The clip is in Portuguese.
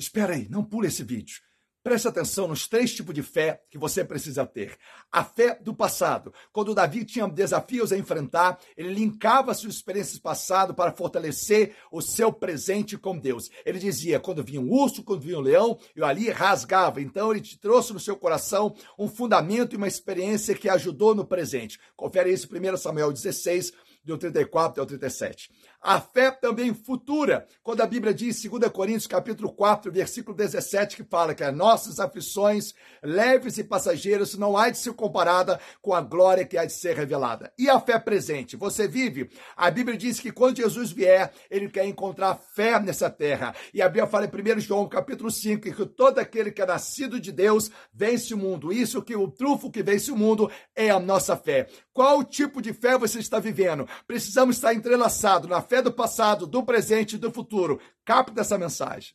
Espera aí, não pule esse vídeo. Preste atenção nos três tipos de fé que você precisa ter. A fé do passado. Quando Davi tinha desafios a enfrentar, ele linkava suas experiências passado para fortalecer o seu presente com Deus. Ele dizia: quando vinha um urso, quando vinha um leão, eu ali rasgava. Então ele te trouxe no seu coração um fundamento e uma experiência que ajudou no presente. Confere isso em 1 Samuel 16, do 34 ao 37. A fé também futura, quando a Bíblia diz, 2 Coríntios capítulo 4, versículo 17, que fala que as nossas aflições leves e passageiras não há de ser comparada com a glória que há de ser revelada. E a fé presente? Você vive? A Bíblia diz que quando Jesus vier, ele quer encontrar fé nessa terra. E a Bíblia fala em 1 João capítulo 5, que todo aquele que é nascido de Deus vence o mundo. Isso que o trufo que vence o mundo é a nossa fé. Qual tipo de fé você está vivendo? Precisamos estar entrelaçados na fé do passado, do presente e do futuro. Capta essa mensagem.